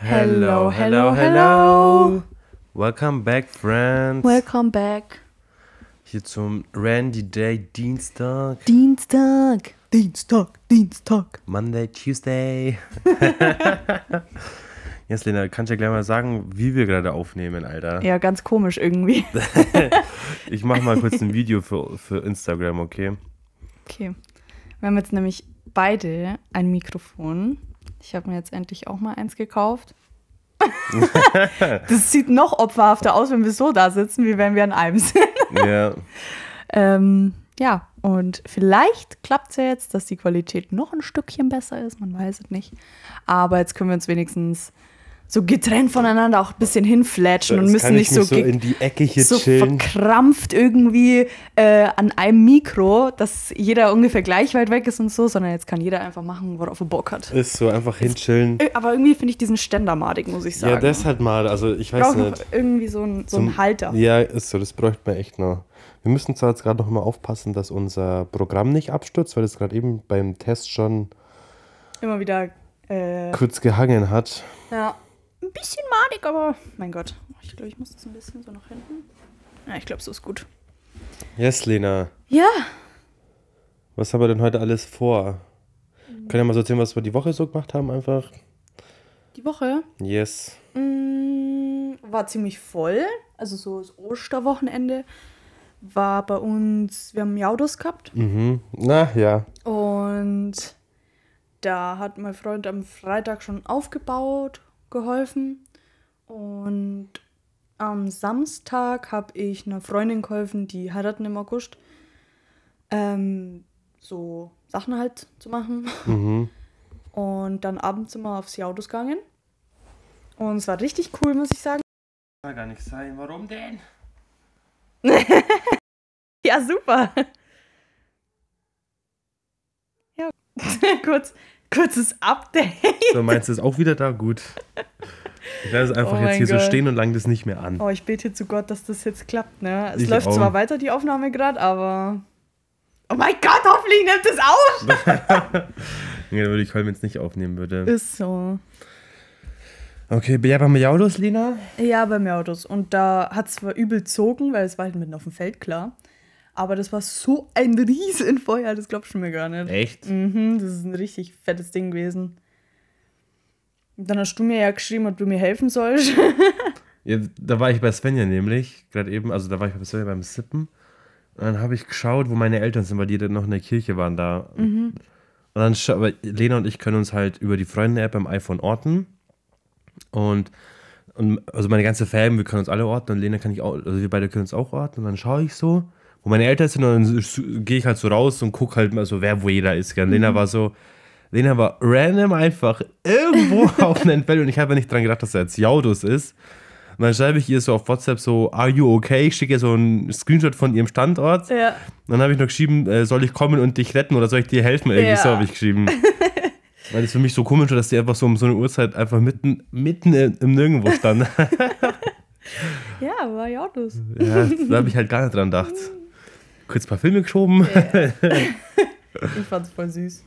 Hello, hello, hello. Welcome back, friends. Welcome back. Hier zum Randy Day Dienstag. Dienstag. Dienstag, Dienstag. Monday, Tuesday. Jetzt, Lena, kannst du ja gleich mal sagen, wie wir gerade aufnehmen, Alter. Ja, ganz komisch irgendwie. Ich mach mal kurz ein Video für, für Instagram, okay? Okay. Wir haben jetzt nämlich beide ein Mikrofon. Ich habe mir jetzt endlich auch mal eins gekauft. das sieht noch opferhafter aus, wenn wir so da sitzen, wie wenn wir an einem sind. Ja. Ähm, ja, und vielleicht klappt es ja jetzt, dass die Qualität noch ein Stückchen besser ist. Man weiß es nicht. Aber jetzt können wir uns wenigstens so getrennt voneinander auch ein bisschen hinflatschen und Jetzt müssen nicht so, so in die Ecke hier so chillen. verkrampft irgendwie äh, an einem Mikro, dass jeder ungefähr gleich weit weg ist und so, sondern jetzt kann jeder einfach machen, worauf er Bock hat. Ist so einfach hinchillen. Äh, Aber irgendwie finde ich diesen Ständer madig, muss ich sagen. Ja, das halt mal, also ich weiß brauche noch nicht. irgendwie so, ein, so einen Halter. Ja, ist so, das bräuchte man echt noch. Wir müssen zwar jetzt gerade noch mal aufpassen, dass unser Programm nicht abstürzt, weil es gerade eben beim Test schon Immer wieder. Äh, kurz gehangen hat. ja, ein bisschen madig, aber mein Gott. Ich glaube, ich muss das ein bisschen so nach hinten. Ja, ich glaube, so ist gut. Yes, Lena, Ja, was haben wir denn heute alles vor? Können wir mal so erzählen, was wir die Woche so gemacht haben, einfach? die Woche Yes. Mm, war ziemlich voll. Also so das Osterwochenende war bei uns, wir haben Jaudos gehabt Mhm. Na ja. und da hat mein Freund am Freitag schon aufgebaut, geholfen und am Samstag habe ich einer Freundin geholfen, die heiraten im August, ähm, so Sachen halt zu machen. Mhm. Und dann abends sind wir aufs Jaudos gegangen. Und es war richtig cool, muss ich sagen. Kann gar nicht sein. Warum denn? Ja, super. Ja, kurz, kurzes Update. So, meinst du es auch wieder da? Gut. Ich lasse es einfach Oh jetzt hier so Gott. stehen und lang das nicht mehr an. Oh, ich bete zu Gott, dass das jetzt klappt, ne? Es Ich läuft auch. zwar weiter, die Aufnahme gerade, aber. Oh mein Gott, hoffentlich nimmt es auf! Ja, würde ich heute, wenn es nicht aufnehmen würde. Ist so. Okay, ja, beim Jaudos, Lena? Ja, bei mir Autos. Und da hat es zwar übel gezogen, weil es war halt mitten auf dem Feld, klar. Aber das war so ein Riesenfeuer, das glaubst du mir gar nicht. Echt? Mhm, das ist ein richtig fettes Ding gewesen. Und dann hast du mir ja geschrieben, ob du mir helfen sollst. Ja, da war ich bei Svenja nämlich, gerade eben, also da war ich bei Svenja beim Sippen. Und dann habe ich geschaut, wo meine Eltern sind, weil die dann noch in der Kirche waren da. Und dann, aber Lena und ich können uns halt über die Freunde-App beim iPhone orten. Und, und also meine ganze Fam, wir können uns alle orten und Lena kann ich auch, also wir beide können uns auch orten. Und dann schaue ich so, wo meine Eltern sind und dann gehe ich halt so raus und gucke halt mal so, wer wo jeder ist. Und Lena war so, Lena war random einfach irgendwo auf einem Feld und ich habe nicht dran gedacht, dass er jetzt Jaudus ist. Und dann schreibe ich ihr so auf WhatsApp so, are you okay? Ich schicke ihr so einen Screenshot von ihrem Standort. ja. Und dann habe ich noch geschrieben, äh, soll ich kommen und dich retten oder soll ich dir helfen? Irgendwie Ja. so habe ich geschrieben. Weil es für mich so komisch war, dass die einfach so um so eine Uhrzeit einfach mitten, mitten im Nirgendwo stand. Ja, war ja Autos. ja, da habe ich halt gar nicht dran gedacht. Kurz ein paar Filme geschoben. Ich fand's voll süß.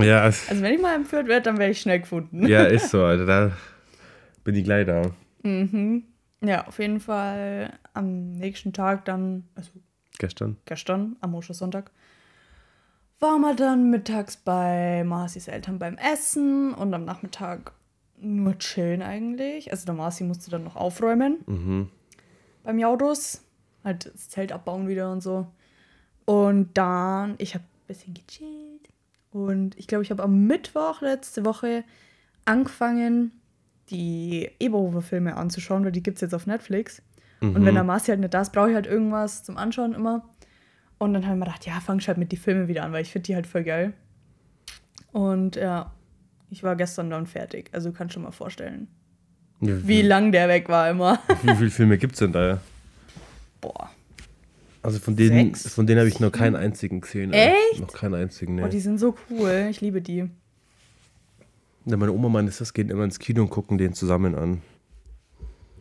Ja, Also wenn ich mal entführt werde, dann werde ich schnell gefunden. ja, ist so, Alter. Da bin ich gleich da. Mhm. Ja, auf jeden Fall am nächsten Tag dann, also Gestern. gestern, am Ostersonntag, waren wir dann mittags bei Marcis Eltern beim Essen und am Nachmittag nur chillen eigentlich. Also der Marci musste dann noch aufräumen Mhm. beim Jaudos. Halt das Zelt abbauen wieder und so. Und dann, ich habe ein bisschen gechillt. Und ich glaube, ich habe am Mittwoch letzte Woche angefangen, die Eberhofer-Filme anzuschauen, weil die gibt es jetzt auf Netflix. Und wenn der Marci halt nicht da ist, brauche ich halt irgendwas zum Anschauen immer. Und dann habe ich mir gedacht, ja, fang ich halt mit die Filme wieder an, weil ich finde die halt voll geil. Und ja, ich war gestern dann fertig. Also kannst du dir mal vorstellen, Ja, wie lang der weg war immer. Wie viele Filme gibt es denn da? Boah. Also von denen, Sechs? von denen habe ich noch keinen einzigen gesehen. Echt? Noch keinen einzigen, Oh, ne. die sind so cool. Ich liebe die. Ja, meine Oma meinte, das gehen immer ins Kino und gucken den zusammen an.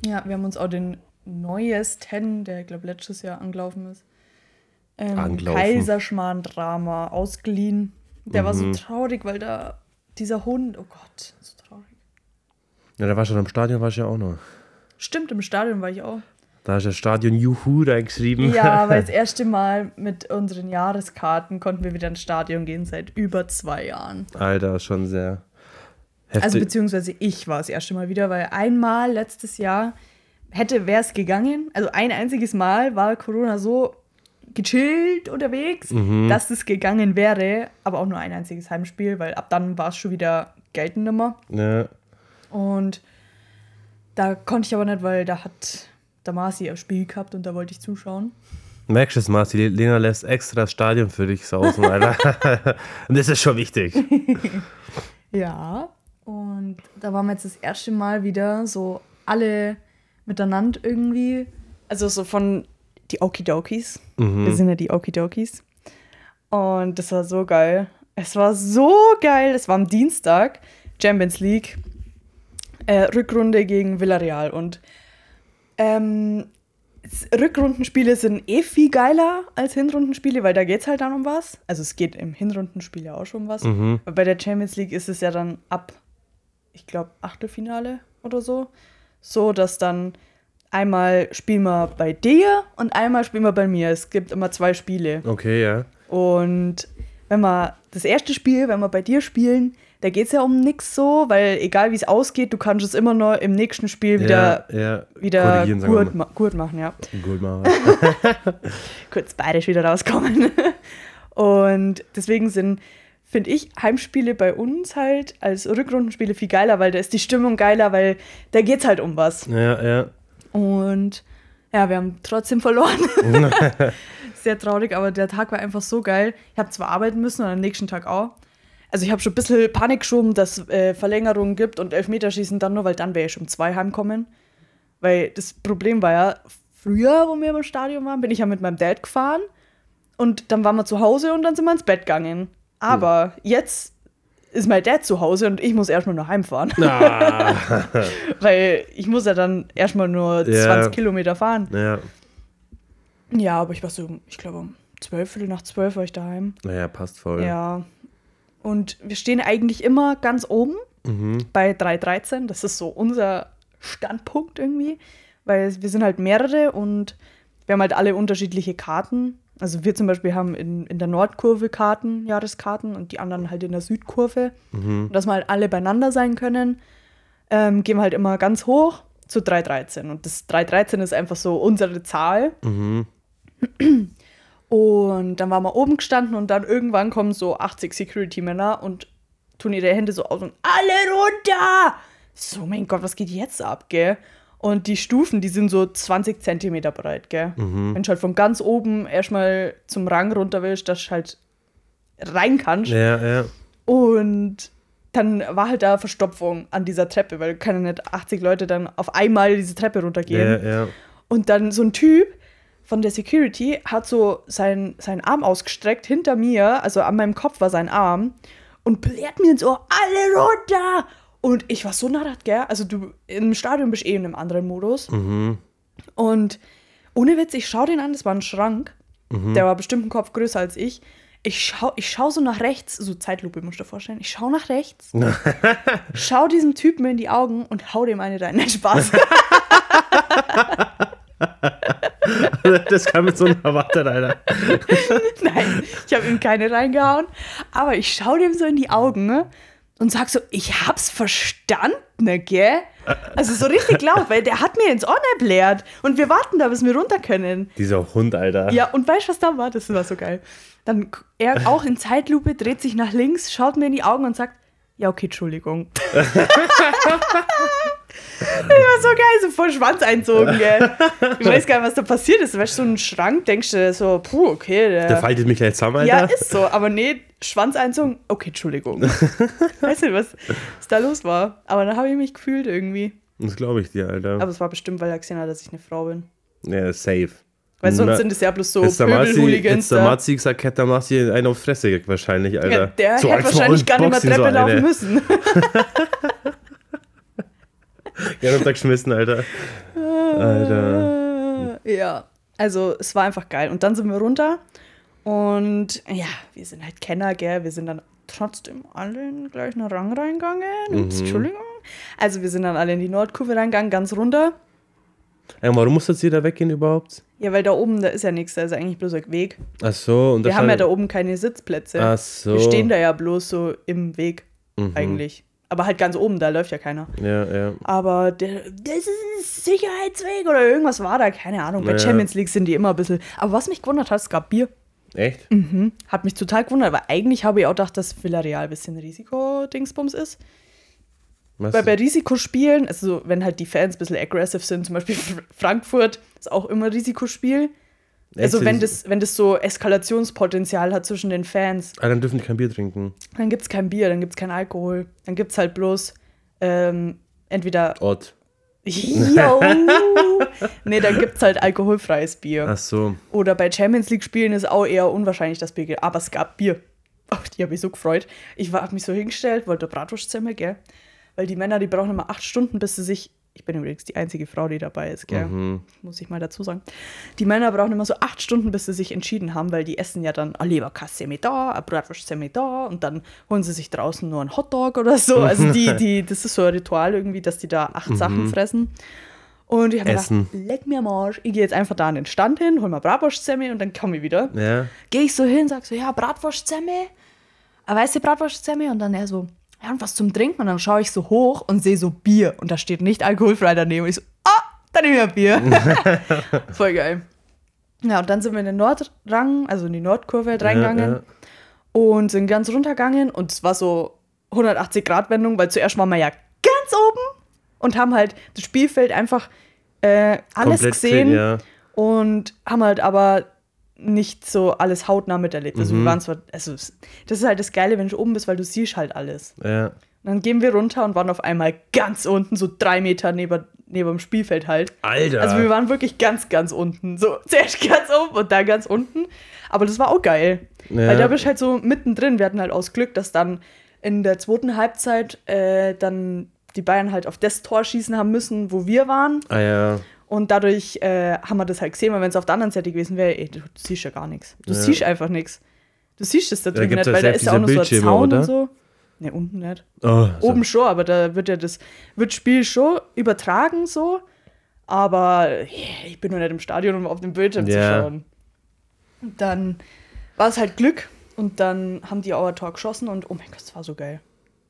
Ja, wir haben uns auch den neuesten, der, glaube letztes Jahr angelaufen ist, ähm, Angelaufen. Kaiserschmarrn-Drama ausgeliehen. Der war so Mhm. traurig, weil da dieser Hund, oh Gott, so traurig. Ja, da war schon am Stadion, war ich ja auch noch. Stimmt, im Stadion war ich auch. Da ist das Stadion Juhu reingeschrieben. Ja, weil das erste Mal mit unseren Jahreskarten konnten wir wieder ins Stadion gehen seit über zwei Jahren. Alter, schon sehr heftig. Also beziehungsweise ich war das erste Mal wieder, weil einmal letztes Jahr hätte, wäre es gegangen. Also ein einziges Mal war Corona so gechillt unterwegs, Mhm. dass es gegangen wäre, aber auch nur ein einziges Heimspiel, weil ab dann war es schon wieder geltend immer. ja. Und da konnte ich aber nicht, weil da hat der Marci ein Spiel gehabt und da wollte ich zuschauen. Merkst du es, Marci? Lena lässt extra das Stadion für dich sausen, Alter. Und das ist schon wichtig. Ja, und da waren wir jetzt das erste Mal wieder so alle miteinander irgendwie. Also so von die Okidokis. Wir sind ja die Okidokis. Und das war so geil. Es war so geil. Es war am Dienstag, Champions League, äh, Rückrunde gegen Villarreal. Und ähm, Rückrundenspiele sind eh viel geiler als Hinrundenspiele, weil da geht es halt dann um was. Also es geht im Hinrundenspiel ja auch schon um was. Mhm. Aber bei der Champions League ist es ja dann ab, ich glaube, Achtelfinale oder so. So, dass dann einmal spielen wir bei dir und einmal spielen wir bei mir. Es gibt immer zwei Spiele. Okay, ja. Und wenn wir das erste Spiel, wenn wir bei dir spielen, da geht es ja um nichts so, weil egal wie es ausgeht, du kannst es immer noch im nächsten Spiel wieder, ja, ja. wieder gut, ma gut machen, ja. Gut machen. kurz bayerisch wieder rauskommen. Und deswegen sind, finde ich, Heimspiele bei uns halt als Rückrundenspiele viel geiler, weil da ist die Stimmung geiler, weil da geht's halt um was. ja, ja. Und ja, wir haben trotzdem verloren. Sehr traurig, aber der Tag war einfach so geil. Ich habe zwar arbeiten müssen und am nächsten Tag auch. Also ich habe schon ein bisschen Panik geschoben, dass es äh, Verlängerungen gibt und Elfmeterschießen dann nur, weil dann wäre ich um zwei heimkommen. Weil das Problem war ja, früher, wo wir im Stadion waren, bin ich ja mit meinem Dad gefahren und dann waren wir zu Hause und dann sind wir ins Bett gegangen. Aber jetzt ist mein Dad zu Hause und ich muss erstmal nur heimfahren. Ah, Weil ich muss ja dann erstmal nur Ja. 20 Kilometer fahren. ja. Ja, aber ich war so, ich glaube um 12, Viertel nach 12 war ich daheim. Naja, passt voll. Ja. Und wir stehen eigentlich immer ganz oben Mhm. bei 3.13. Das ist so unser Standpunkt irgendwie. Weil wir sind halt mehrere und wir haben halt alle unterschiedliche Karten. Also wir zum Beispiel haben in, in der Nordkurve Karten, Jahreskarten und die anderen halt in der Südkurve. Mhm. Dass wir halt alle beieinander sein können, ähm, gehen wir halt immer ganz hoch zu 313. Und das 313 ist einfach so unsere Zahl. Mhm. Und dann waren wir oben gestanden und dann irgendwann kommen so 80 Security-Männer und tun ihre Hände so aus und alle runter! So, mein Gott, was geht jetzt ab, gell? Und die Stufen, die sind so 20 Zentimeter breit, gell? Wenn du halt von ganz oben erstmal zum Rang runter willst, dass du halt rein kannst. Ja, ja. Und dann war halt da Verstopfung an dieser Treppe, weil können nicht 80 Leute dann auf einmal diese Treppe runtergehen. Ja, ja. Und dann so ein Typ von der Security hat so sein, seinen Arm ausgestreckt hinter mir, also an meinem Kopf war sein Arm, und blärt mir ins Ohr, alle runter! Und ich war so narrat, gell? Also du im Stadion bist eh in einem anderen Modus. Mhm. Und ohne Witz, ich schau den an, das war ein Schrank. Mhm. Der war bestimmt einen Kopf größer als ich. Ich schau, ich schau so nach rechts, so Zeitlupe musst du dir vorstellen. Ich schau nach rechts, schau diesem Typen in die Augen und hau dem eine rein. Nein, Spaß. Das kann mit so einem erwartet, Alter. Nein, ich habe ihm keine reingehauen. Aber ich schau dem so in die Augen ne, und sag so, ich hab's verstanden, gell? Also so richtig laut, weil der hat mir ins Ohr blärt. Und wir warten da, bis wir runter können. Dieser Hund, Alter. Ja, und weißt du, was da war? Das war so geil. Dann er auch in Zeitlupe, dreht sich nach links, schaut mir in die Augen und sagt, ja, okay, Entschuldigung. das war so geil, so voll Schwanz einzogen, gell. Ich weiß gar nicht, was da passiert ist. Weißt du, so ein Schrank, denkst du so, puh, okay, der, Der faltet mich gleich zusammen, ja, Alter. ist so, aber nee, Schwanz einzogen, okay, Entschuldigung. weiß nicht, was, was da los war. Aber dann habe ich mich gefühlt irgendwie. Das glaube ich dir, Alter. Aber es war bestimmt, weil er gesehen hat, dass ich eine Frau bin. ja, safe. Weil sonst Na, sind es ja bloß so Pöbel-Hooligans der da. Marzi gesagt, hätte der Marzi einen auf Fresse wahrscheinlich, Alter. Ja, der So hätte wahrscheinlich gar nicht mehr Boxen so Treppe laufen müssen. Ja, runtergeschmissen, Alter. Alter. Äh, Ja, also es war einfach geil. Und dann sind wir runter und ja, wir sind halt Kenner, gell? Wir sind dann trotzdem alle in gleichen Rang reingegangen. Mhm. Entschuldigung. Also wir sind dann alle in die Nordkurve reingegangen, ganz runter. Ja, warum muss jetzt jeder weggehen überhaupt? Ja, weil da oben, da ist ja nichts, da ist eigentlich bloß ein Weg. Ach so. Und Wir haben ja da oben keine Sitzplätze. Ach so. Wir stehen da ja bloß so im Weg Mhm. eigentlich. Aber halt ganz oben, da läuft ja keiner. Ja, ja. Aber der, das ist ein Sicherheitsweg oder irgendwas war da, keine Ahnung. Bei Ja. Champions League sind die immer ein bisschen. Aber was mich gewundert hat, es gab Bier. Echt? Mhm. Hat mich total gewundert, weil eigentlich habe ich auch gedacht, dass Villarreal ein bisschen Risiko-Dingsbums ist. Was? Weil bei Risikospielen, also wenn halt die Fans ein bisschen aggressive sind, zum Beispiel Fr- Frankfurt ist auch immer Risikospiel. Also wenn das, wenn das so Eskalationspotenzial hat zwischen den Fans, Ah, dann dürfen die kein Bier trinken. dann gibt es kein Bier, dann gibt es kein Alkohol. Dann gibt es halt bloß ähm, entweder. Ott. Jo! nee, dann gibt es halt alkoholfreies Bier. Ach so. Oder bei Champions League-Spielen ist auch eher unwahrscheinlich, dass Bier geht. Aber es gab Bier. Ach, die habe ich so gefreut. Ich habe mich so hingestellt, wollte Bratwurstsemmel, gell? Weil die Männer, die brauchen immer acht Stunden, bis sie sich. Ich bin übrigens die einzige Frau, die dabei ist, gell? Mhm. Muss ich mal dazu sagen. Die Männer brauchen immer so acht Stunden, bis sie sich entschieden haben, weil die essen ja dann eine Leberkasse mit da, eine Bratwurstsemmel da und dann holen sie sich draußen nur einen Hotdog oder so. Also die, die, das ist so ein Ritual irgendwie, dass die da acht Sachen fressen. Und ich habe gedacht, leck mir am Arsch. Ich gehe jetzt einfach da an den Stand hin, hol mal Bratwurstsemmel und dann komme ich wieder. Ja. Gehe ich so hin, sag so, ja, Bratwurstsemmel, eine weiße Bratwurstsemmel und dann er so, ja, und was zum Trinken? Und dann schaue ich so hoch und sehe so Bier und da steht nicht alkoholfrei daneben. Und ich so, ah, dann nehme ich Bier. Voll geil. Ja, und dann sind wir in den Nordrang, also in die Nordkurve reingegangen Ja, und sind ganz runtergegangen und es war so 180 Grad Wendung, weil zuerst waren wir ja ganz oben und haben halt das Spielfeld einfach äh, alles Komplett gesehen Ja. und haben halt aber nicht so alles hautnah miterlebt. Also Mhm. wir waren zwar, also das ist halt das Geile, wenn du oben bist, weil du siehst halt alles. ja. Und dann gehen wir runter und waren auf einmal ganz unten, so drei Meter neben, neben dem Spielfeld halt. Alter. Also wir waren wirklich ganz, ganz unten. So zuerst ganz oben und dann ganz unten. Aber das war auch geil. Ja. Weil da bist du halt so mittendrin. Wir hatten halt aus Glück, dass dann in der zweiten Halbzeit äh, dann die Bayern halt auf das Tor schießen haben müssen, wo wir waren. ah ja. Und dadurch äh, haben wir das halt gesehen, weil wenn es auf der anderen Seite gewesen wäre, ey, du, du siehst ja gar nichts. Du Ja. siehst einfach nichts. Du siehst es da drüben nicht, weil da ist ja auch noch so ein Zaun oder? und so. Ne, unten nicht. Oh, so. Oben schon, aber da wird ja das wird Spiel schon übertragen so. Aber yeah, ich bin noch nicht im Stadion, um auf dem Bildschirm zu Ja. schauen. Und dann war es halt Glück und dann haben die auch ein Tor geschossen und oh mein Gott, das war so geil.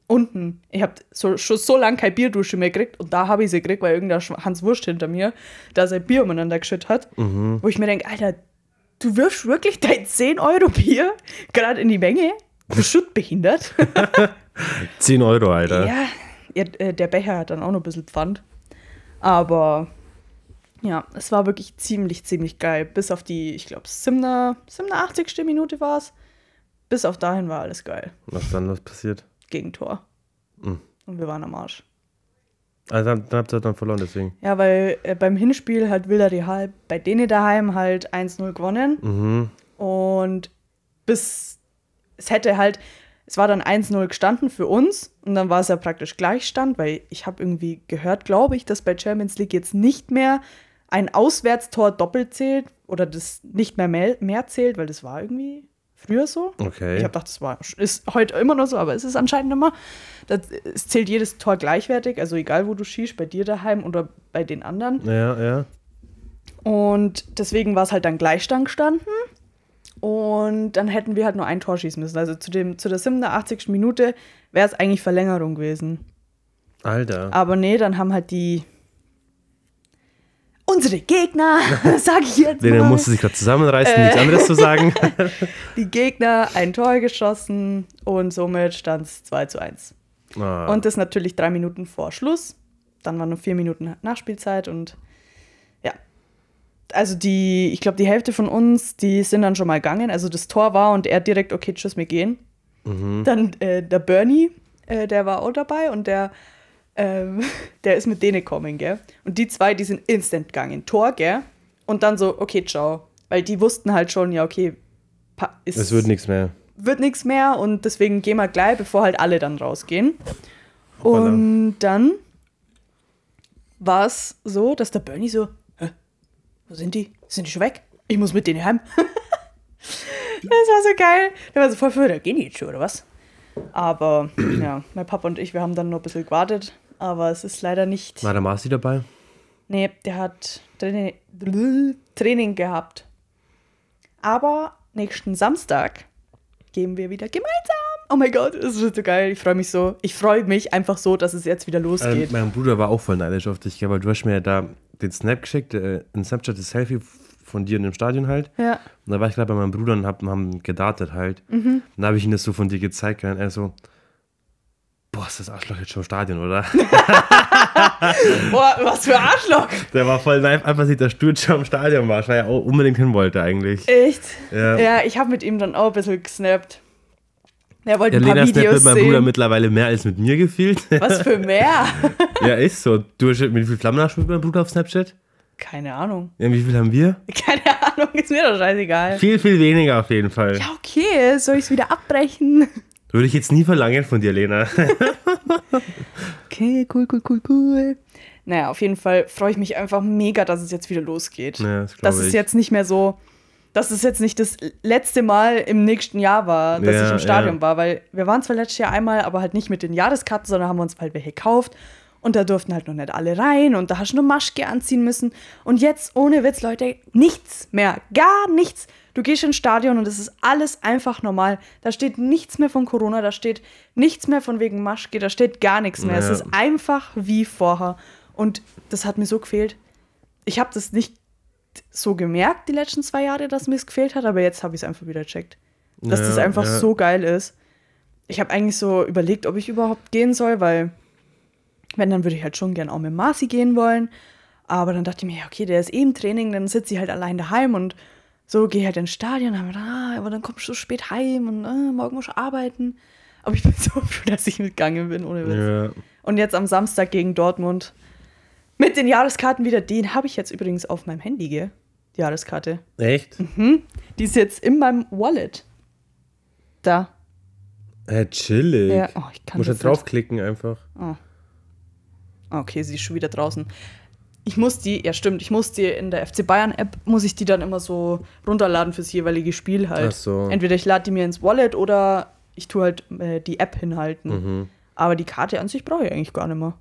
Unten, ich habe so, schon so lange keine Bierdusche mehr gekriegt und da habe ich sie gekriegt, weil irgendein Hans Wurst hinter mir da sein Bier umeinander geschüttet hat. Mhm. Wo ich mir denke, Alter, du wirfst wirklich dein 10 Euro Bier gerade in die Menge? Du behindert? 10 Euro, Alter. Ja, ja äh, der Becher hat dann auch noch ein bisschen Pfand. Aber ja, es war wirklich ziemlich, ziemlich geil. Bis auf die, ich glaube, 87. Minute war es. Bis auf dahin war alles geil. Was dann was passiert? Gegentor. Mhm. Und wir waren am Arsch. Also dann, dann habt ihr dann verloren, deswegen. Ja, weil äh, beim Hinspiel hat Villarreal bei denen daheim halt 1-0 gewonnen. Mhm. Und bis es hätte halt, es war dann 1-0 gestanden für uns und dann war es ja praktisch Gleichstand, weil ich habe irgendwie gehört, glaube ich, dass bei Champions League jetzt nicht mehr ein Auswärtstor doppelt zählt oder das nicht mehr mehr, mehr zählt, weil das war irgendwie früher so. Okay. Ich habe gedacht, das war, ist heute immer noch so, aber es ist anscheinend immer. Das, es zählt jedes Tor gleichwertig, also egal wo du schießt, bei dir daheim oder bei den anderen. ja, ja. Und deswegen war es halt dann Gleichstand gestanden. Und dann hätten wir halt nur ein Tor schießen müssen. Also zu, dem, zu der 87. Minute wäre es eigentlich Verlängerung gewesen. Alter. Aber nee, dann haben halt die. Unsere Gegner, sag ich jetzt Lena mal, musste sich gerade zusammenreißen, Äh. nichts anderes zu sagen. die Gegner ein Tor geschossen und somit stand es 2 zu 1. Ah. Und das natürlich drei Minuten vor Schluss. Dann waren nur vier Minuten Nachspielzeit und ja. Also die, ich glaube, die Hälfte von uns, die sind dann schon mal gegangen. Also das Tor war und er direkt, okay, tschüss, wir gehen. Mhm. Dann äh, der Bernie, äh, der war auch dabei und der, ähm, der ist mit denen gekommen, gell? Und die zwei, die sind instant gegangen. Tor, gell? Und dann so, okay, ciao. Weil die wussten halt schon, ja, okay, ist, es wird nichts mehr. wird nichts mehr und deswegen gehen wir gleich, bevor halt alle dann rausgehen. Hoppala. Und dann war es so, dass der Bernie so, Hä? wo sind die? Sind die schon weg? Ich muss mit denen heim. das war so geil. Der war so voll für, da gehen die jetzt schon, oder was? Aber ja, mein Papa und ich, wir haben dann noch ein bisschen gewartet aber es ist leider nicht. War der Marci dabei? Nee, der hat Training, Training gehabt. Aber nächsten Samstag gehen wir wieder gemeinsam. Oh mein Gott, das wird so geil. Ich freue mich so. Ich freue mich einfach so, dass es jetzt wieder losgeht. Ähm, mein Bruder war auch voll neidisch auf dich, weil du hast mir ja da den Snap geschickt, äh, in Snapchat das Selfie von dir in dem Stadion halt. ja. Und da war ich gerade bei meinem Bruder und hab, haben gedartet halt. Mhm. Und da habe ich ihm das so von dir gezeigt und er so, boah, ist das Arschloch jetzt schon im Stadion, oder? Boah, was für Arschloch. Der war voll live, einfach sieht, dass du jetzt schon im Stadion warst, weil er auch unbedingt hin wollte eigentlich. Echt? Ja. Ja, ich habe mit ihm dann auch ein bisschen gesnappt. Er wollte Ja, ein paar Lena Videos mit meinem Bruder mittlerweile mehr als mit mir gefühlt. Was für mehr? ja, ist so. Du hast mit wie viel Flammen hast du mit meinem Bruder auf Snapchat? Keine Ahnung. Ja, wie viel haben wir? Keine Ahnung, ist mir doch scheißegal. Viel, viel weniger auf jeden Fall. Ja, okay, soll ich es wieder abbrechen? Würde ich jetzt nie verlangen von dir, Lena. Okay, cool, cool, cool, cool. Naja, auf jeden Fall freue ich mich einfach mega, dass es jetzt wieder losgeht. Ja, das dass es jetzt nicht mehr so, dass es jetzt nicht das letzte Mal im nächsten Jahr war, dass Ja, ich im Stadion ja. war, weil wir waren zwar letztes Jahr einmal, aber halt nicht mit den Jahreskarten, sondern haben uns halt welche gekauft. Und da durften halt noch nicht alle rein und da hast du nur Maschke anziehen müssen. Und jetzt, ohne Witz, Leute, nichts mehr. Gar nichts. Du gehst ins Stadion und es ist alles einfach normal. Da steht nichts mehr von Corona, da steht nichts mehr von wegen Maschke, da steht gar nichts mehr. Es Ja. ist einfach wie vorher. Und das hat mir so gefehlt. Ich habe das nicht so gemerkt die letzten zwei Jahre, dass mir es gefehlt hat, aber jetzt habe ich es einfach wieder checkt. Dass Ja, das einfach ja. so geil ist. Ich habe eigentlich so überlegt, ob ich überhaupt gehen soll, weil wenn, dann würde ich halt schon gern auch mit Marci gehen wollen. Aber dann dachte ich mir, ja, okay, der ist eh im Training, dann sitze ich halt allein daheim und so gehe halt ins Stadion. Dann, ich gedacht, ah, aber dann kommst du so spät heim und ah, morgen musst du arbeiten. Aber ich bin so froh, dass ich mitgegangen bin, ohne Witz. Ja. Und jetzt am Samstag gegen Dortmund mit den Jahreskarten wieder. Den habe ich jetzt übrigens auf meinem Handy, gell? Die Jahreskarte. Echt? Die ist jetzt in meinem Wallet. Da. Äh, chillig. Ja, oh, ich kann Muss das halt draufklicken einfach. Okay, sie ist schon wieder draußen. Ich muss die, ja stimmt, ich muss die in der FC Bayern App, muss ich die dann immer so runterladen fürs jeweilige Spiel halt. Ach so. Entweder ich lade die mir ins Wallet oder ich tue halt äh, die App hinhalten. Mhm. Aber die Karte an sich brauche ich eigentlich gar nicht mehr.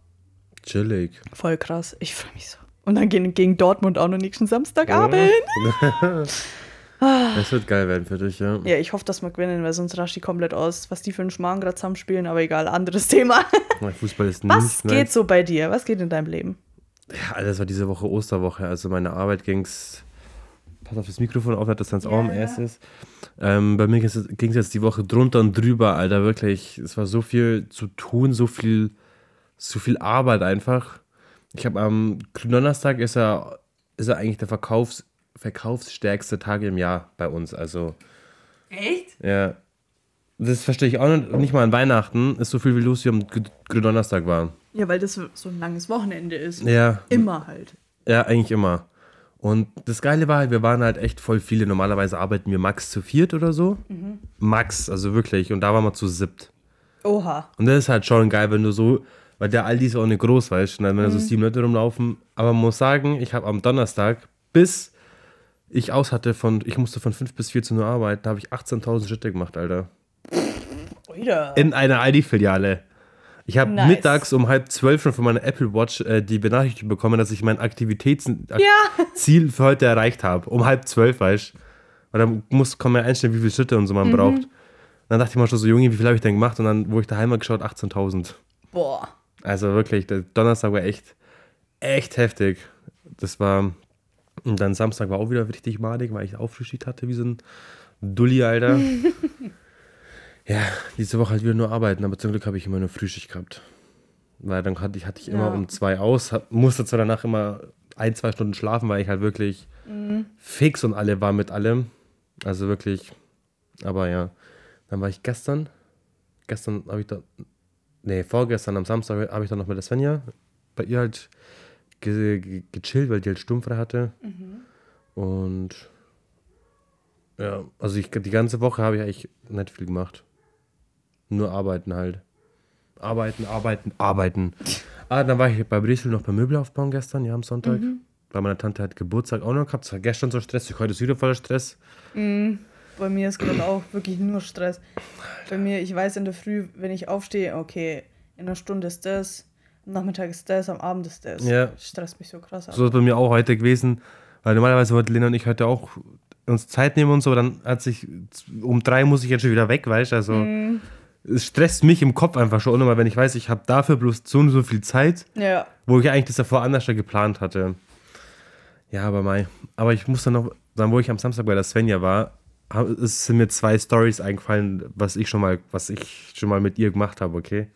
Chillig. Voll krass. Ich freue mich so. Und dann gehen gegen Dortmund auch noch nächsten Samstagabend. Das wird geil werden für dich, ja. Ja, ich hoffe, dass wir gewinnen, weil sonst rasch die komplett aus, was die für einen Schmarrn gerade zusammenspielen, aber egal, anderes Thema. Fußball ist Was nicht geht so bei dir? Was geht in deinem Leben? Ja, Alter, das war diese Woche Osterwoche. Also meine Arbeit ging's. Pass auf das Mikrofon auf, dass dann auch am erst ist. Ähm, bei mir ging es jetzt die Woche drunter und drüber, Alter, wirklich. Es war so viel zu tun, so viel, so viel Arbeit einfach. Ich habe am Donnerstag ist er, ist er eigentlich der Verkaufs, verkaufsstärkste Tag im Jahr bei uns. Also, Echt? ja. Das verstehe ich auch nicht. Nicht mal an Weihnachten ist so viel wie wie am Gründonnerstag war. Ja, weil das so ein langes Wochenende ist. Ja, Immer halt. Ja, eigentlich immer. Und das Geile war halt, wir waren halt echt voll viele. Normalerweise arbeiten wir max zu viert oder so. Max, also wirklich. Und da waren wir zu siebt. Oha. Und das ist halt schon geil, wenn du so, weil der Aldi ist auch nicht groß, weißt du, wenn da so sieben Leute rumlaufen. Aber man muss sagen, ich habe am Donnerstag, bis ich aus hatte von, ich musste von 5 bis 14 Uhr arbeiten, da habe ich 18.000 Schritte gemacht, Alter. Oida. In einer Aldi-Filiale. Ich habe Nice. mittags um halb zwölf schon von meiner Apple Watch äh, die Benachrichtigung bekommen, dass ich mein Aktivitätsziel Ja. für heute erreicht habe. Um halb zwölf, weißt du. Und dann muss, kann man einstellen, wie viele Schritte und so Mhm. man braucht. Dann dachte ich mal schon so, Junge, wie viel habe ich denn gemacht? Und dann, wo ich daheim mal geschaut, 18.000. Boah. Also wirklich, der Donnerstag war echt, echt heftig. Das war, und dann Samstag war auch wieder richtig madig, weil ich Aufschicht hatte wie so ein Dulli, Alter. ja, diese Woche halt wieder nur arbeiten, aber zum Glück habe ich immer nur Frühschicht gehabt. Weil dann hatte ich, hatte ich immer Ja. um zwei aus, musste zwar danach immer ein, zwei Stunden schlafen, weil ich halt wirklich Mhm. fix und alle war mit allem. Also wirklich, aber ja. Dann war ich gestern, gestern habe ich da, nee, vorgestern am Samstag habe ich dann noch mit der Svenja bei ihr halt ge ge gechillt, weil die halt sturmfrei hatte. Und ja, also ich, die ganze Woche habe ich eigentlich nicht viel gemacht. Nur arbeiten halt. Arbeiten, arbeiten, arbeiten. Ah, dann war ich bei Bresel noch beim Möbelaufbauen gestern, ja, am Sonntag. Weil meine Tante hat Geburtstag auch noch gehabt. Es war gestern so stressig, heute ist wieder voller Stress. Bei mir ist gerade auch wirklich nur Stress. Bei mir, ich weiß in der Früh, wenn ich aufstehe, okay, in einer Stunde ist das, Nachmittag ist das, am Abend ist das. Ja. Stresst mich so krass ab. So ist bei mir auch heute gewesen, weil normalerweise wollten Lena und ich heute auch uns Zeit nehmen und so, dann hat sich, um drei muss ich jetzt schon wieder weg, weißt du, also Mhm. es stresst mich im Kopf einfach schon immer, wenn ich weiß, ich habe dafür bloß so und so viel Zeit, Ja. wo ich eigentlich das davor anders schon geplant hatte. Ja, aber Mai. Aber ich muss dann noch, dann wo ich am Samstag bei der Svenja war, es sind mir zwei Stories eingefallen, was ich schon mal, was ich schon mal mit ihr gemacht habe, okay?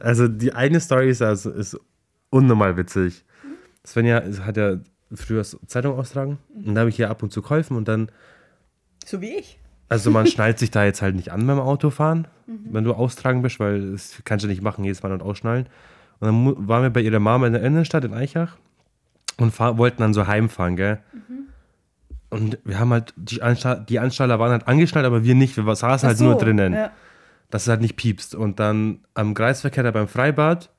Also die eine Story ist, also, ist unnormal witzig. Svenja hat ja früher Zeitung austragen und da habe ich ihr ab und zu geholfen und dann, So wie ich. also man schnallt sich da jetzt halt nicht an beim Autofahren, wenn du austragen bist, weil das kannst du nicht machen, jedes Mal und ausschnallen. Und dann waren wir bei ihrer Mama in der Innenstadt in Eichach und wollten dann so heimfahren, gell? Und wir haben halt, die, Anstall, die Anstaller waren halt angeschnallt, aber wir nicht. Wir saßen halt so, nur drinnen Ja. dass es halt nicht piepst. Und dann am Kreisverkehr da beim Freibad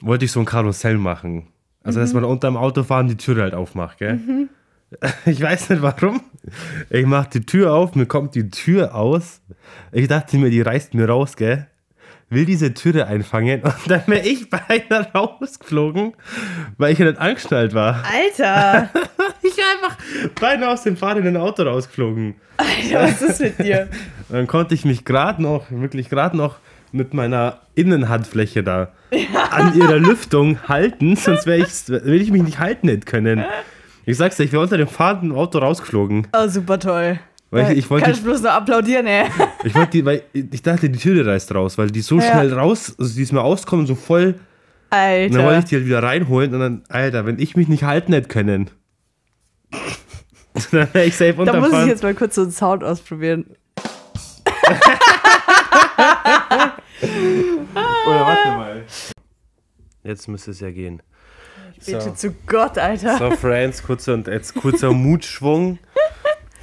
wollte ich so ein Karussell machen. Also, dass man unter dem Autofahren die Tür halt aufmacht, gell? Ich weiß nicht warum. Ich mach die Tür auf, mir kommt die Tür aus. Ich dachte mir, die reißt mir raus, gell? Will diese Türe einfangen und dann wäre ich beinahe rausgeflogen, weil ich ja nicht angeschnallt war. Alter! Ich einfach beinahe aus dem fahrenden Auto rausgeflogen. Alter, was ist mit dir? Und dann konnte ich mich gerade noch, wirklich gerade noch mit meiner Innenhandfläche da an ihrer Lüftung halten, sonst wäre ich, will ich mich nicht halten hätte können. Ich sag's dir, ich wäre unter dem fahrenden Auto rausgeflogen. Oh, super toll. Weil ich, ich wollte, Kann ich bloß nur applaudieren, ey. ich wollte, die, weil ich dachte, die Tür reißt raus, weil die so Ja. schnell raus, also die ist mir auskommen, so voll. Und dann wollte Alter. ich die halt wieder reinholen und dann, Alter, wenn ich mich nicht halten hätte können, dann wäre ich safe Da muss ich unterfahren. jetzt mal kurz so einen Sound ausprobieren. Oder warte mal. Jetzt müsste es ja gehen. Bitte So. zu Gott, Alter. So, Friends, kurzer und jetzt kurzer Mutschwung,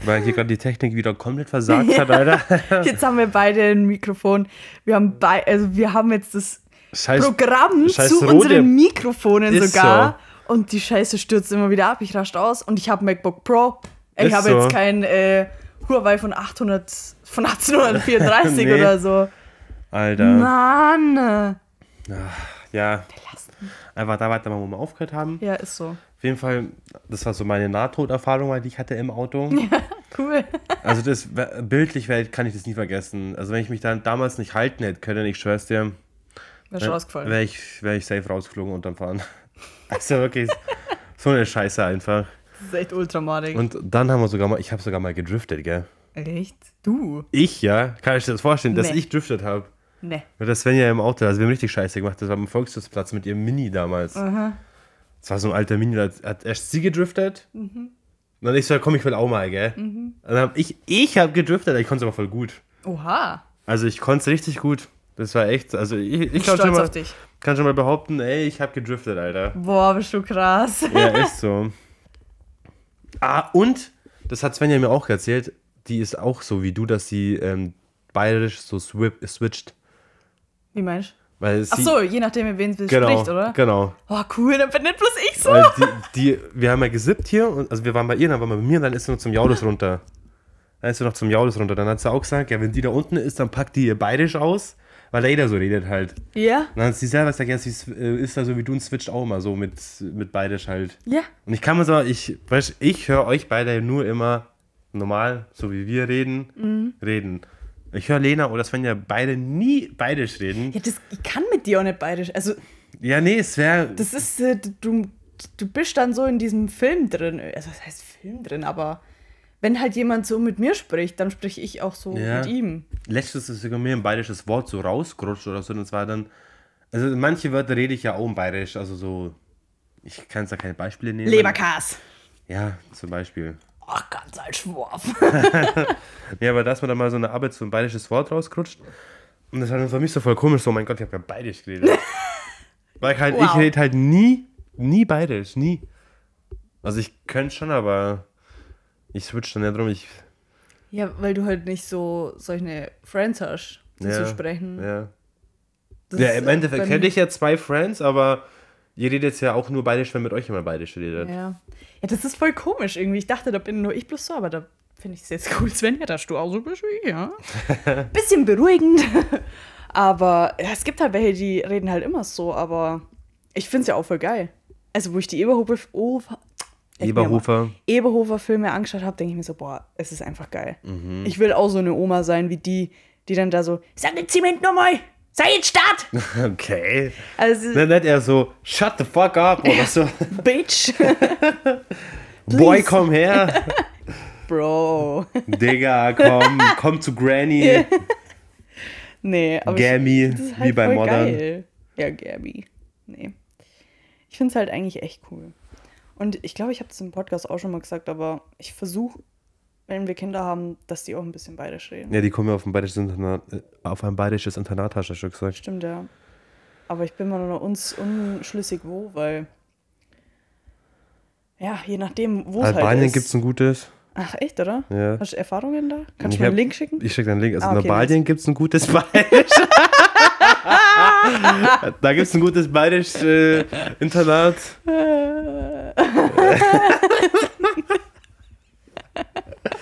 weil hier gerade die Technik wieder komplett versagt hat, Alter. Jetzt haben wir beide ein Mikrofon. Wir haben bei, also wir haben jetzt das Scheiß, Programm scheiß zu unseren Mikrofonen sogar. Und die Scheiße stürzt immer wieder ab. Ich rascht aus und ich habe MacBook Pro. Ich habe so. jetzt kein äh, Huawei von 800, von 1834 Nee. oder so. Alter. Mann. Ja. Einfach da weiter, wo wir aufgehört haben. Ja, ist so. Jeden Fall, das war so meine Nahtoderfahrung, die ich hatte im Auto. Cool. Also das wär- bildlich wär, kann ich das nie vergessen. Also wenn ich mich dann damals nicht halten hätte können, ich schwör's dir, Wäre wäre ich, wär ich safe rausgeflogen unterm Fahren. Also wirklich so eine Scheiße einfach. Das ist echt ultramadig. Und dann haben wir sogar mal, ich habe sogar mal gedriftet, gell? Echt? Du? Ich, ja? Kann ich dir das vorstellen, dass Nee. ich driftet habe? Ne. Mit der Svenja im Auto, also wir haben richtig Scheiße gemacht. Das war am Volksschutzplatz mit ihrem Mini damals. Aha. Das war so ein alter Mini, da hat erst sie gedriftet. Und dann ich so, komm, ich will auch mal, gell? Und dann hab ich, ich habe gedriftet, ich konnte es aber voll gut. Oha. Also ich konnte es richtig gut. Das war echt, also ich, ich Ich kann, schon mal, auf dich. kann schon mal behaupten, ey, ich habe gedriftet, Alter. Boah, bist du krass. Ja, ist so. Ah, und, das hat Svenja mir auch erzählt, die ist auch so wie du, dass sie ähm, bayerisch so swip, switcht. Wie meinst du? Weil sie, Ach so, je nachdem, mit wem es genau, spricht, oder? Genau. Oh, cool, dann bin nicht bloß ich so. Weil die, die, wir haben ja gesippt hier, und, also wir waren bei ihr, dann waren wir bei mir, und dann ist sie noch zum Jaulus runter. Dann ist sie noch zum Jaulus runter. Dann hat sie auch gesagt, ja, wenn die da unten ist, dann packt die ihr bayerisch aus, weil da jeder so redet halt. Ja? Und dann hat sie selber gesagt, ja, sie ist, äh, ist da so wie du und switcht auch immer so mit, mit bayerisch halt. Ja. Und ich kann mir so, ich, weißt, ich höre euch beide nur immer normal, so wie wir reden, Mhm. reden. Ich höre Lena oder Svenja beide nie bayerisch reden. Ja, das, ich kann mit dir auch nicht bayerisch. Also, Ja, nee, es wäre. das ist, äh, du, du bist dann so in diesem Film drin. Also, was heißt Film drin? Aber wenn halt jemand so mit mir spricht, dann spreche ich auch so Ja. mit ihm. Letztes ist sogar mir ein bayerisches Wort so rausgerutscht oder so. Und es war dann. Also manche Wörter rede ich ja auch im Bayerisch. Also so. Ich kann jetzt da keine Beispiele nehmen. Leberkas. Ja, zum Beispiel. Ach, ganz als Schworf. Ja, aber dass man da mal so eine Arbeit so ein bayerisches Wort rausgerutscht. Und das war dann für mich so voll komisch. So, mein Gott, ich habe ja bayerisch geredet. Weil ich halt, ich Wow. rede halt nie, nie bayerisch, nie. Also ich könnte schon, aber ich switch dann ja drum. Ich, Ja, weil du halt nicht so solche Friends hast, die ja, zu sprechen. Ja, Das ja im äh, Endeffekt hätte ich ja zwei Friends, aber ihr redet jetzt ja auch nur bayerisch, wenn mit euch immer bayerisch redet. Ja. ja, das ist voll komisch irgendwie. Ich dachte, da bin nur ich bloß so, aber da finde ich es jetzt cool, Svenja, dass du auch so bist wie ich, ja. Bisschen beruhigend. aber ja, es gibt halt welche, die reden halt immer so, aber Ich finde es ja auch voll geil. Also, wo ich die Eberhofer, oh, Eberhofer. Eberhofer Filme angeschaut habe, denke ich mir so, boah, es ist einfach geil. Ich will auch so eine Oma sein wie die, die dann da so, sag den Zement nochmal, sei jetzt Start! Okay. Also, Dann nicht er so, shut the fuck up oder so. Bitch! Boy, komm her. Bro. Digga, komm, komm zu Granny. Nee, aber Gammy, ich, ist wie halt bei Modern. geil. Ja, Gabby. Nee. Ich finde es halt eigentlich echt cool. Und ich glaube, ich habe das im Podcast auch schon mal gesagt, aber ich versuche, wenn wir Kinder haben, dass die auch ein bisschen bayerisch reden. Ja, die kommen ja auf ein bayerisches Internat, äh, auf ein bayerisches Internat, hast du schon gesagt. Stimmt, ja. Aber ich bin mir noch uns unschlüssig, wo, weil. Ja, je nachdem, wo es halt Albanien ist. gibt es ein gutes. Ach, echt, oder? Ja. Hast du Erfahrungen da? Kannst Ich du mir einen Link schicken? Ich schicke einen Link. Also Ah, in okay, Albanien gibt es ein gutes Bayerisch. da gibt es ein gutes bayerisch äh, Internat.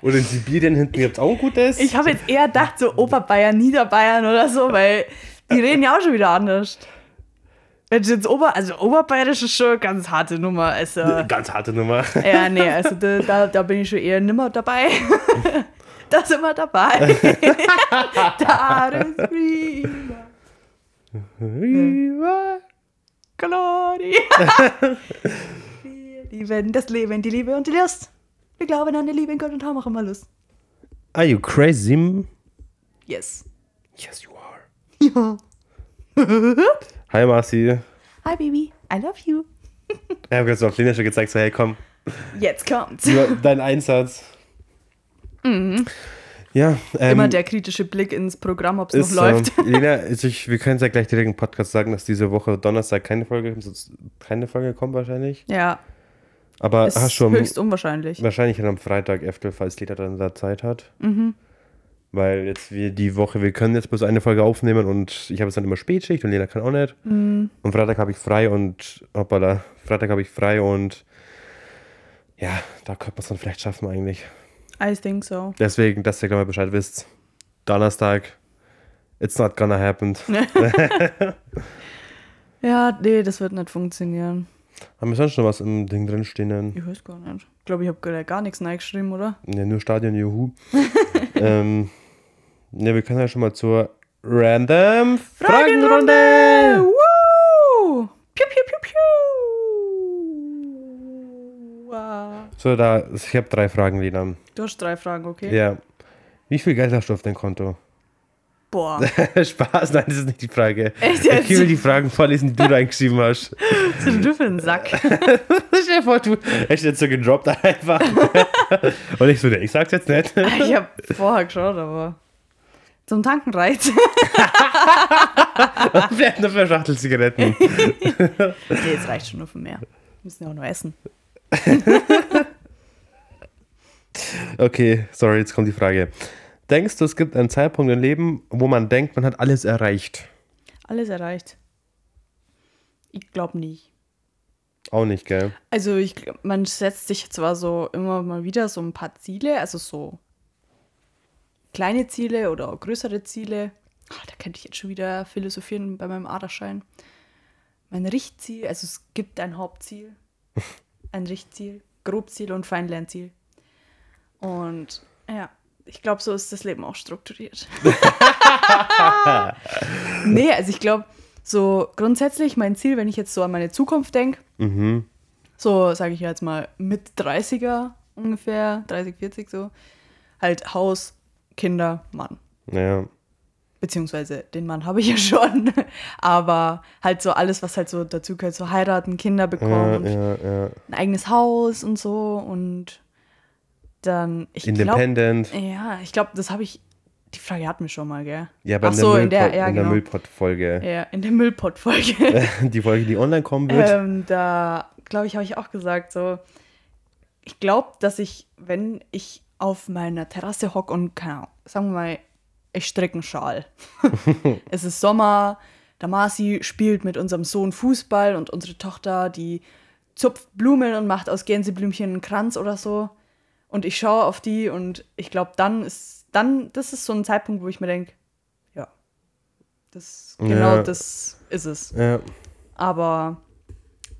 Und in Sibirien hinten gibt es auch ein gutes. Ich habe jetzt eher gedacht, so Oberbayern, Niederbayern oder so, weil die reden ja auch schon wieder anders. Wenn jetzt Ober, also Oberbayerisch ist schon eine ganz harte Nummer. Also, Ganz harte Nummer. ja, nee, also da, da, da bin ich schon eher nimmer dabei. da sind wir dabei. da ist prima. Glory. Wir lieben das Leben, die Liebe und die Lust. Wir glauben an die Liebe in Gott und haben auch immer Lust. Are you crazy? Yes. Yes, you are. Ja. Hi, Marci. Hi, Baby. I love you. Ich habe gerade so auf Lena schon gezeigt, so, hey, komm, Jetzt kommt's. dein Einsatz. Ja, ähm, Immer der kritische Blick ins Programm, ob es noch ist, läuft. Ähm, Lena, ich, wir können es ja gleich direkt im Podcast sagen, dass diese Woche Donnerstag keine Folge, keine Folge kommt wahrscheinlich. Ja, Aber ist hast schon höchst unwahrscheinlich. wahrscheinlich am Freitag öfter, falls Lena dann da Zeit hat. Mhm. Weil jetzt wir die Woche, wir können jetzt bloß eine Folge aufnehmen und ich habe es dann immer Spätschicht und Lena kann auch nicht. Mhm. Und Freitag habe ich frei und hoppala, Freitag habe ich frei und ja, da könnte man es dann vielleicht schaffen eigentlich. I think so. Deswegen, dass ihr gleich mal Bescheid wisst. Donnerstag, it's not gonna happen. Ja, nee, das wird nicht funktionieren. Haben wir sonst noch was im Ding drin stehen? Ich weiß gar nicht. Ich glaube, ich habe gar nichts reingeschrieben, oder? Ja, nur Stadion, juhu. ähm, ja, wir können ja schon mal zur Random Fragenrunde. Woo! Piu, piu, piu, piu. Wow. So, da, ich habe drei Fragen, Lena. Du hast drei Fragen, okay? Ja. Wie viel Geld hast du auf dein Konto? Boah. Spaß, nein, das ist nicht die Frage. Echt Ich jetzt? will die Fragen vorlesen, die du reingeschrieben hast. Für ein Sack? Stell dir vor, du hättest jetzt so gedroppt einfach. Und ich so, ich sag's jetzt nicht. Ich habe vorher geschaut, aber zum Tanken reicht. Vielleicht nur für Schachtelzigaretten. nee, jetzt reicht schon nur für mehr. Wir müssen ja auch nur essen. Okay, sorry, jetzt kommt die Frage. Denkst du, es gibt einen Zeitpunkt im Leben, wo man denkt, man hat alles erreicht? Alles erreicht. Ich glaube nicht. Auch nicht, gell? Also ich, man setzt sich zwar so immer mal wieder so ein paar Ziele, also so kleine Ziele oder auch größere Ziele. Ah, da könnte ich jetzt schon wieder philosophieren bei meinem Aderschein. Mein Richtziel, also es gibt ein Hauptziel, ein Richtziel, Grobziel und Feinlernziel. Und ja, ich glaube, so ist das Leben auch strukturiert. nee, also ich glaube, so grundsätzlich mein Ziel, wenn ich jetzt so an meine Zukunft denke, Mhm. so sage ich jetzt mal mit 30er ungefähr, 30, 40 so, halt Haus, Kinder, Mann. Ja. Beziehungsweise den Mann habe ich ja schon, aber halt so alles, was halt so dazu gehört, so heiraten, Kinder Ja, bekommen, ja, ja. ein eigenes Haus und so und dann, ich Independent. ja, ich glaube, das habe ich, die Frage hatten wir schon mal, gell? Ja, aber Ach in so, der, in der, ja, in der genau. Müllpott-Folge. Ja, in der Müllpott-Folge. Die Folge, die online kommen wird. Ähm, da, glaube ich, habe ich auch gesagt, so, ich glaube, dass ich, wenn ich auf meiner Terrasse hocke und, keine Ahnung, sagen wir mal, ich stricke einen Schal. es ist Sommer, der Marci spielt mit unserem Sohn Fußball und unsere Tochter, die zupft Blumen und macht aus Gänseblümchen einen Kranz oder so. Und ich schaue auf die und ich glaube, dann ist, dann, das ist so ein Zeitpunkt, wo ich mir denke, ja, das, genau Ja. das ist es. Ja. Aber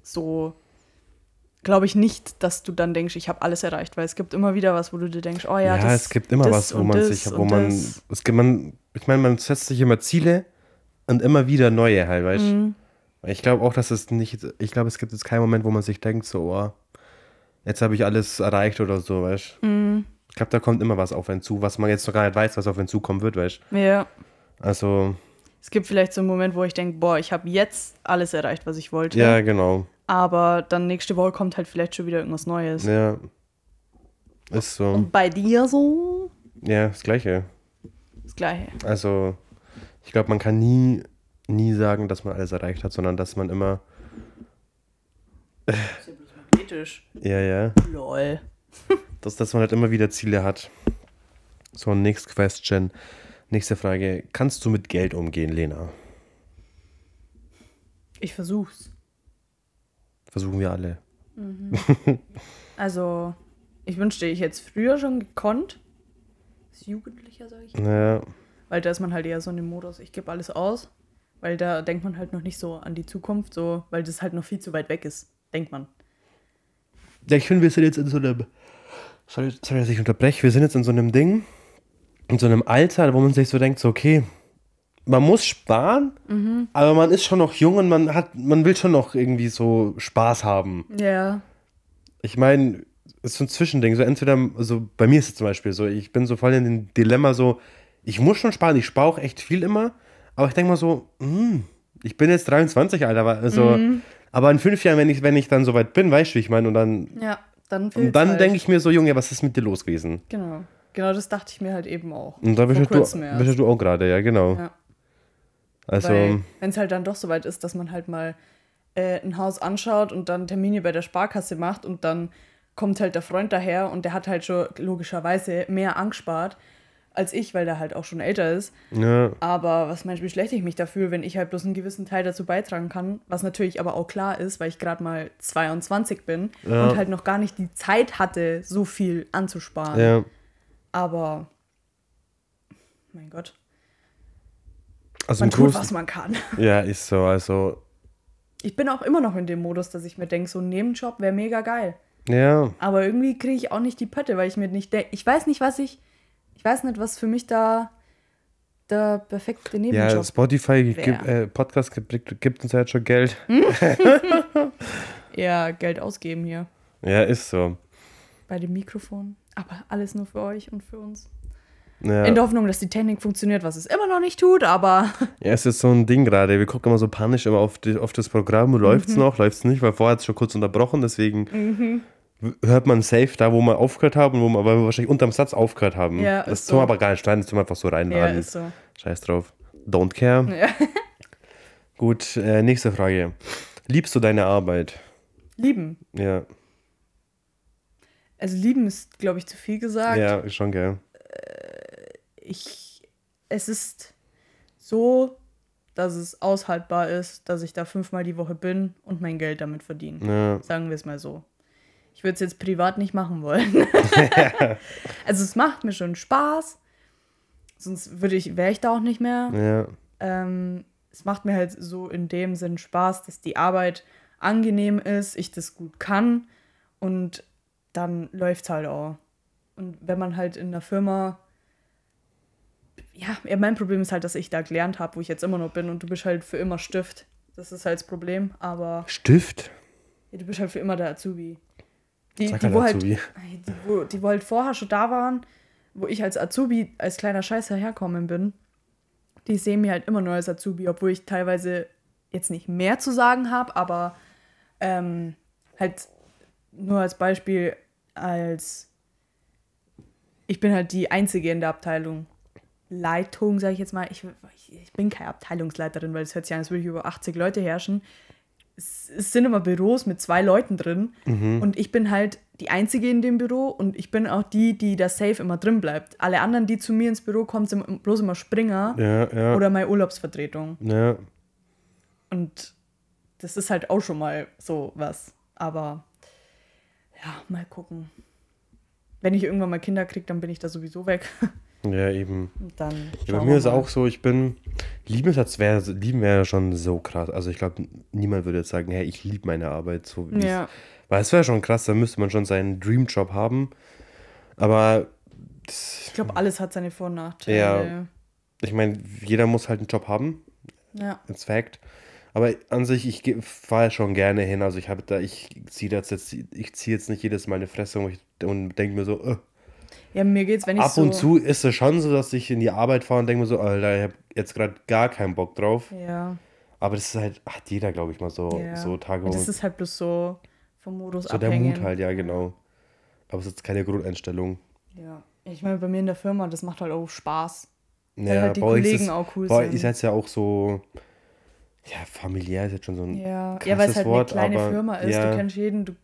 so glaube ich nicht, dass du dann denkst, ich habe alles erreicht, weil es gibt immer wieder was, wo du dir denkst, oh ja, Ja, das, es gibt immer was, wo man sich, wo man, das. es gibt man, ich meine, man setzt sich immer Ziele und immer wieder neue halt, weißt Mhm. Ich glaube auch, dass es nicht, ich glaube, es gibt jetzt keinen Moment, wo man sich denkt, so, oh, jetzt habe ich alles erreicht oder so, weißt Mhm. Ich glaube, da kommt immer was auf einen zu, was man jetzt noch gar nicht weiß, was auf einen zukommen wird, weißt Ja. Also, Es gibt vielleicht so einen Moment, wo ich denke, boah, ich habe jetzt alles erreicht, was ich wollte. ja, genau. Aber dann nächste Woche kommt halt vielleicht schon wieder irgendwas Neues. Ja. Ist so. Und bei dir so Ja, das Gleiche. das Gleiche. Also, ich glaube, man kann nie, nie sagen, dass man alles erreicht hat, sondern dass man immer, Ist ja ja, Lol. dass, dass man halt immer wieder Ziele hat. So, next question. Nächste Frage. Kannst du mit Geld umgehen, Lena? Ich versuch's. Versuchen wir alle. Also, ich wünschte, ich hätte es früher schon gekonnt. Als Jugendlicher, sage ich. Ja, Weil da ist man halt eher so in dem Modus, ich gebe alles aus. Weil da denkt man halt noch nicht so an die Zukunft, so, weil das halt noch viel zu weit weg ist, denkt man. Ja, ich finde, wir sind jetzt in so einem. Sorry, sorry, dass ich unterbreche. Wir sind jetzt in so einem Ding, in so einem Alter, wo man sich so denkt, so, okay, man muss sparen, aber man ist schon noch jung und man hat, man will schon noch irgendwie so Spaß haben. Ja. Ich meine, es ist so ein Zwischending. So entweder, also bei mir ist es zum Beispiel so, ich bin so voll in dem Dilemma, so, ich muss schon sparen, ich spare auch echt viel immer, aber ich denke mal so, hm, ich bin jetzt 23, Alter, aber- also, aber in fünf Jahren, wenn ich, wenn ich dann soweit bin, weißt du, wie ich meine, und dann Ja, dann und dann halt. denke ich mir so, Junge, was ist mit dir los gewesen? Genau. Genau, das dachte ich mir halt eben auch. Und da bist du, bist du auch gerade, ja, genau. Ja. Also, wenn es halt dann doch so weit ist, dass man halt mal äh, ein Haus anschaut und dann Termine bei der Sparkasse macht und dann kommt halt der Freund daher und der hat halt schon logischerweise mehr angespart als ich, weil der halt auch schon älter ist. ja, Aber was meinst du, wie schlecht ich mich da fühle, wenn ich halt bloß einen gewissen Teil dazu beitragen kann? Was natürlich aber auch klar ist, weil ich gerade mal 22 bin Ja. und halt noch gar nicht die Zeit hatte, so viel anzusparen. ja. Aber, mein Gott, Also man tut, Großen, was man kann. ja, ist so, also, Ich bin auch immer noch in dem Modus, dass ich mir denke, so ein Nebenjob wäre mega geil. ja, Aber irgendwie kriege ich auch nicht die Pötte, weil ich mir nicht denke, ich weiß nicht, was ich, ich weiß nicht, was für mich da der perfekte ja, Nebenjob Spotify, wär. gibt, äh, Podcast gibt, gibt uns ja jetzt schon Geld. eher Geld ausgeben hier Ja, ist so. bei dem Mikrofon. Aber alles nur für euch und für uns. Ja. In der Hoffnung, dass die Technik funktioniert, was es immer noch nicht tut, aber Ja, es ist so ein Ding gerade. Wir gucken immer so panisch immer auf, die, auf das Programm. Läuft's Mhm. noch, läuft's nicht? Weil vorher hat es schon kurz unterbrochen, deswegen w- hört man safe da, wo wir aufgehört haben, wo wir, weil wir wahrscheinlich unterm Satz aufgehört haben. Ja, das tun wir so. aber gar nicht schneiden, das tun wir einfach so ja, reinladen. ist so. Scheiß drauf. Don't care. Ja. Gut, äh, nächste Frage. Liebst du deine Arbeit? Lieben. Ja, Also lieben ist, glaube ich, zu viel gesagt. ja, schon geil. ich, es ist so, dass es aushaltbar ist, dass ich da fünfmal die Woche bin und mein Geld damit verdiene. Ja, Sagen wir es mal so. Ich würde es jetzt privat nicht machen wollen. also es macht mir schon Spaß. Sonst würde ich, wäre ich da auch nicht mehr. ja, Ähm, es macht mir halt so in dem Sinn Spaß, dass die Arbeit angenehm ist, ich das gut kann und dann läuft es halt auch. Und wenn man halt in einer Firma, ja, ja, mein Problem ist halt, dass ich da gelernt habe, wo ich jetzt immer noch bin und du bist halt für immer Stift. Das ist halt das Problem, aber Stift? ja, du bist halt für immer der Azubi. Die, Sag die, halt wo halt, die, wo, die, wo halt vorher schon da waren, wo ich als Azubi, als kleiner Scheißer herkommen bin, die sehen mir halt immer nur als Azubi, obwohl ich teilweise jetzt nicht mehr zu sagen habe, aber ähm, halt nur als Beispiel, als ich bin halt die Einzige in der Abteilung. Leitung, sage ich jetzt mal. Ich, ich, ich bin keine Abteilungsleiterin, weil es hört sich an, als würde ich über 80 Leute herrschen. Es, es sind immer Büros mit zwei Leuten drin und ich bin halt die Einzige in dem Büro und ich bin auch die, die da safe immer drin bleibt. Alle anderen, die zu mir ins Büro kommen, sind bloß immer Springer Ja, ja. oder meine Urlaubsvertretung. ja. Und das ist halt auch schon mal so was. Aber ja, mal gucken. Wenn ich irgendwann mal Kinder kriege, dann bin ich da sowieso weg. Ja, eben. Dann ja, bei mir ist auch so, ich bin. Lieben ist wäre lieben wäre schon so krass. Also ich glaube, niemand würde jetzt sagen, hey, ich liebe meine Arbeit so wie Ja. Weil es wäre schon krass, da müsste man schon seinen Dreamjob haben. Aber das, Ich glaube, alles hat seine Vor- und Nachteile. Ja. ich meine, jeder muss halt einen Job haben. Ja. It's fact. Aber an sich, ich fahre schon gerne hin. Also ich habe da, ich ziehe jetzt, jetzt, ich ziehe jetzt nicht jedes Mal eine Fresse und, und denke mir so, äh. Ja, mir geht's, wenn ich ab so... und zu ist es schon so, dass ich in die Arbeit fahre und denke mir so, Alter, ich habe jetzt gerade gar keinen Bock drauf. Ja. Aber das ist halt, hat jeder, glaube ich, mal so, ja. so Tage, wo Das ist halt bloß so vom Modus so der abhängig. Mut halt, ja, genau. Aber es ist jetzt keine Grundeinstellung. Ja. Ich meine, bei mir in der Firma, das macht halt auch Spaß. Weil Ja, halt die ist Kollegen es- auch cool euch sind. ist jetzt ja auch so, ja, familiär ist jetzt schon so ein Ja, krasses ja weil es halt Wort, eine kleine Firma ist. Ja, Du kennst jeden, du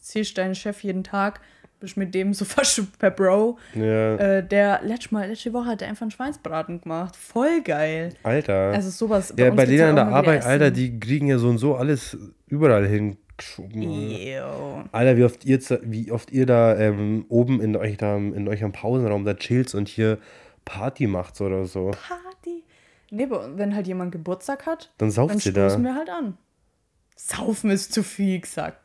siehst deinen Chef jeden Tag, bist mit dem so fast per Bro. ja, Äh, der letzte, Mal, letzte Woche hat er einfach einen Schweinsbraten gemacht. Voll geil. Alter. Also sowas. ja, uns bei denen an der Arbeit, Alter, die kriegen ja so und so alles überall hingeschoben. Ew. Alter, wie oft ihr, wie oft ihr da ähm, oben in euch da in eurem Pausenraum da chillt und hier Party macht oder so. Party. Nee, aber wenn halt jemand Geburtstag hat, Dann sauft dann sie da. stoßen wir halt an. Saufen ist zu viel gesagt.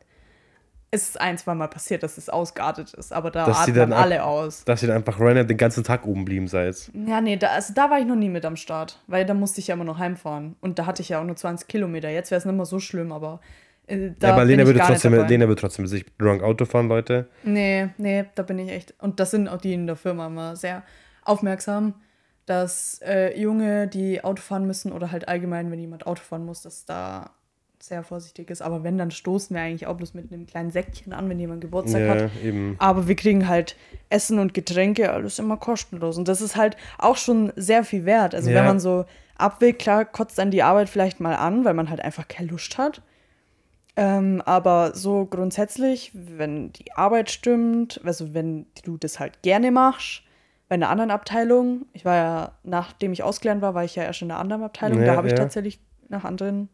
Es ist ein, zwei Mal passiert, dass es ausgeartet ist, aber da Dass sie atmen alle aus. Dass ihr dann einfach random den ganzen Tag oben blieben seid. Ja, nee, da, also da war ich noch nie mit am Start, weil da musste ich ja immer noch heimfahren. Und da hatte ich ja auch nur 20 Kilometer. Jetzt wäre es nicht mehr so schlimm, aber äh, da ja, aber Lena ich würde, trotzdem. Lena würde trotzdem mit sich drunk Auto fahren, Leute. Nee, nee, da bin ich echt. Und das sind auch die in der Firma immer sehr aufmerksam, dass äh, Junge, die Auto fahren müssen oder halt allgemein, wenn jemand Auto fahren muss, dass da sehr vorsichtig ist. Aber wenn, dann stoßen wir eigentlich auch bloß mit einem kleinen Säckchen an, wenn jemand Geburtstag Ja, hat. eben. Aber wir kriegen halt Essen und Getränke, alles immer kostenlos. Und das ist halt auch schon sehr viel wert. Also Ja. wenn man so abwägt, klar, kotzt dann die Arbeit vielleicht mal an, weil man halt einfach keine Lust hat. Ähm, aber so grundsätzlich, wenn die Arbeit stimmt, also wenn du das halt gerne machst, bei einer anderen Abteilung, ich war ja, nachdem ich ausgelernt war, war ich ja erst in einer anderen Abteilung, Ja, da habe ich ja. tatsächlich nach anderen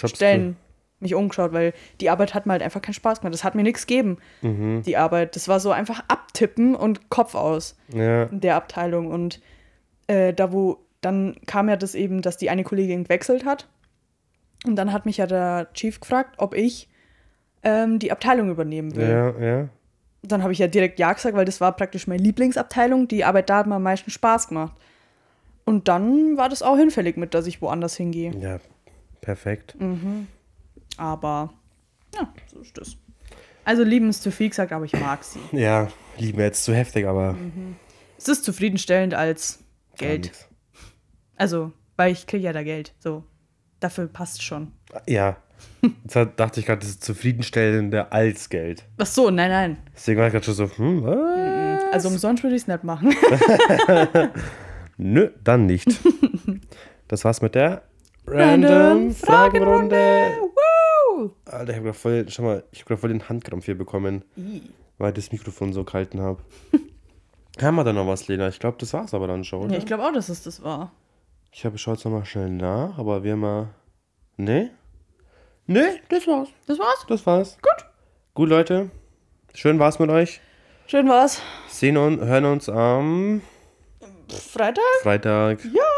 Jobst Stellen mich umgeschaut, weil die Arbeit hat mir halt einfach keinen Spaß gemacht. Das hat mir nichts gegeben. Mhm. die Arbeit. Das war so einfach abtippen und Kopf aus Ja, in der Abteilung. Und äh, da wo, dann kam ja das eben, dass die eine Kollegin gewechselt hat. Und dann hat mich ja der Chief gefragt, ob ich ähm, die Abteilung übernehmen will. ja, ja. Dann habe ich ja direkt Ja gesagt, weil das war praktisch meine Lieblingsabteilung. Die Arbeit da hat mir am meisten Spaß gemacht. Und dann war das auch hinfällig mit, dass ich woanders hingehe. Ja, perfekt. Aber ja, so ist das. Also lieben ist zu viel gesagt, aber ich mag sie. Ja, lieben jetzt zu heftig, aber Es ist zufriedenstellend als Geld. Also, weil ich kriege ja da Geld. So. Dafür passt schon. Ja. Jetzt dachte ich gerade, das ist zufriedenstellender als Geld. Ach so, nein, nein. Deswegen war ich gerade schon so, hm, was? Also umsonst würde ich es nicht machen. Nö, dann nicht. Das war's mit der Random Random Fragenrunde. Woo! Alter, ich hab grad voll, schau mal, ich hab grad voll den Handkrampf hier bekommen, Ih. weil ich das Mikrofon so gehalten habe. Haben wir da noch was, Lena? Ich glaube, das war's aber dann schon, oder? Ja, ich glaube auch, dass es das war. Ich habe schaut noch mal schnell nach, aber wir mal. Nee? Nee, das war's. Das war's. Das war's. Gut. Gut, Leute. Schön war's mit euch. Schön war's. Sehen und hören uns am Freitag? Freitag. Ja.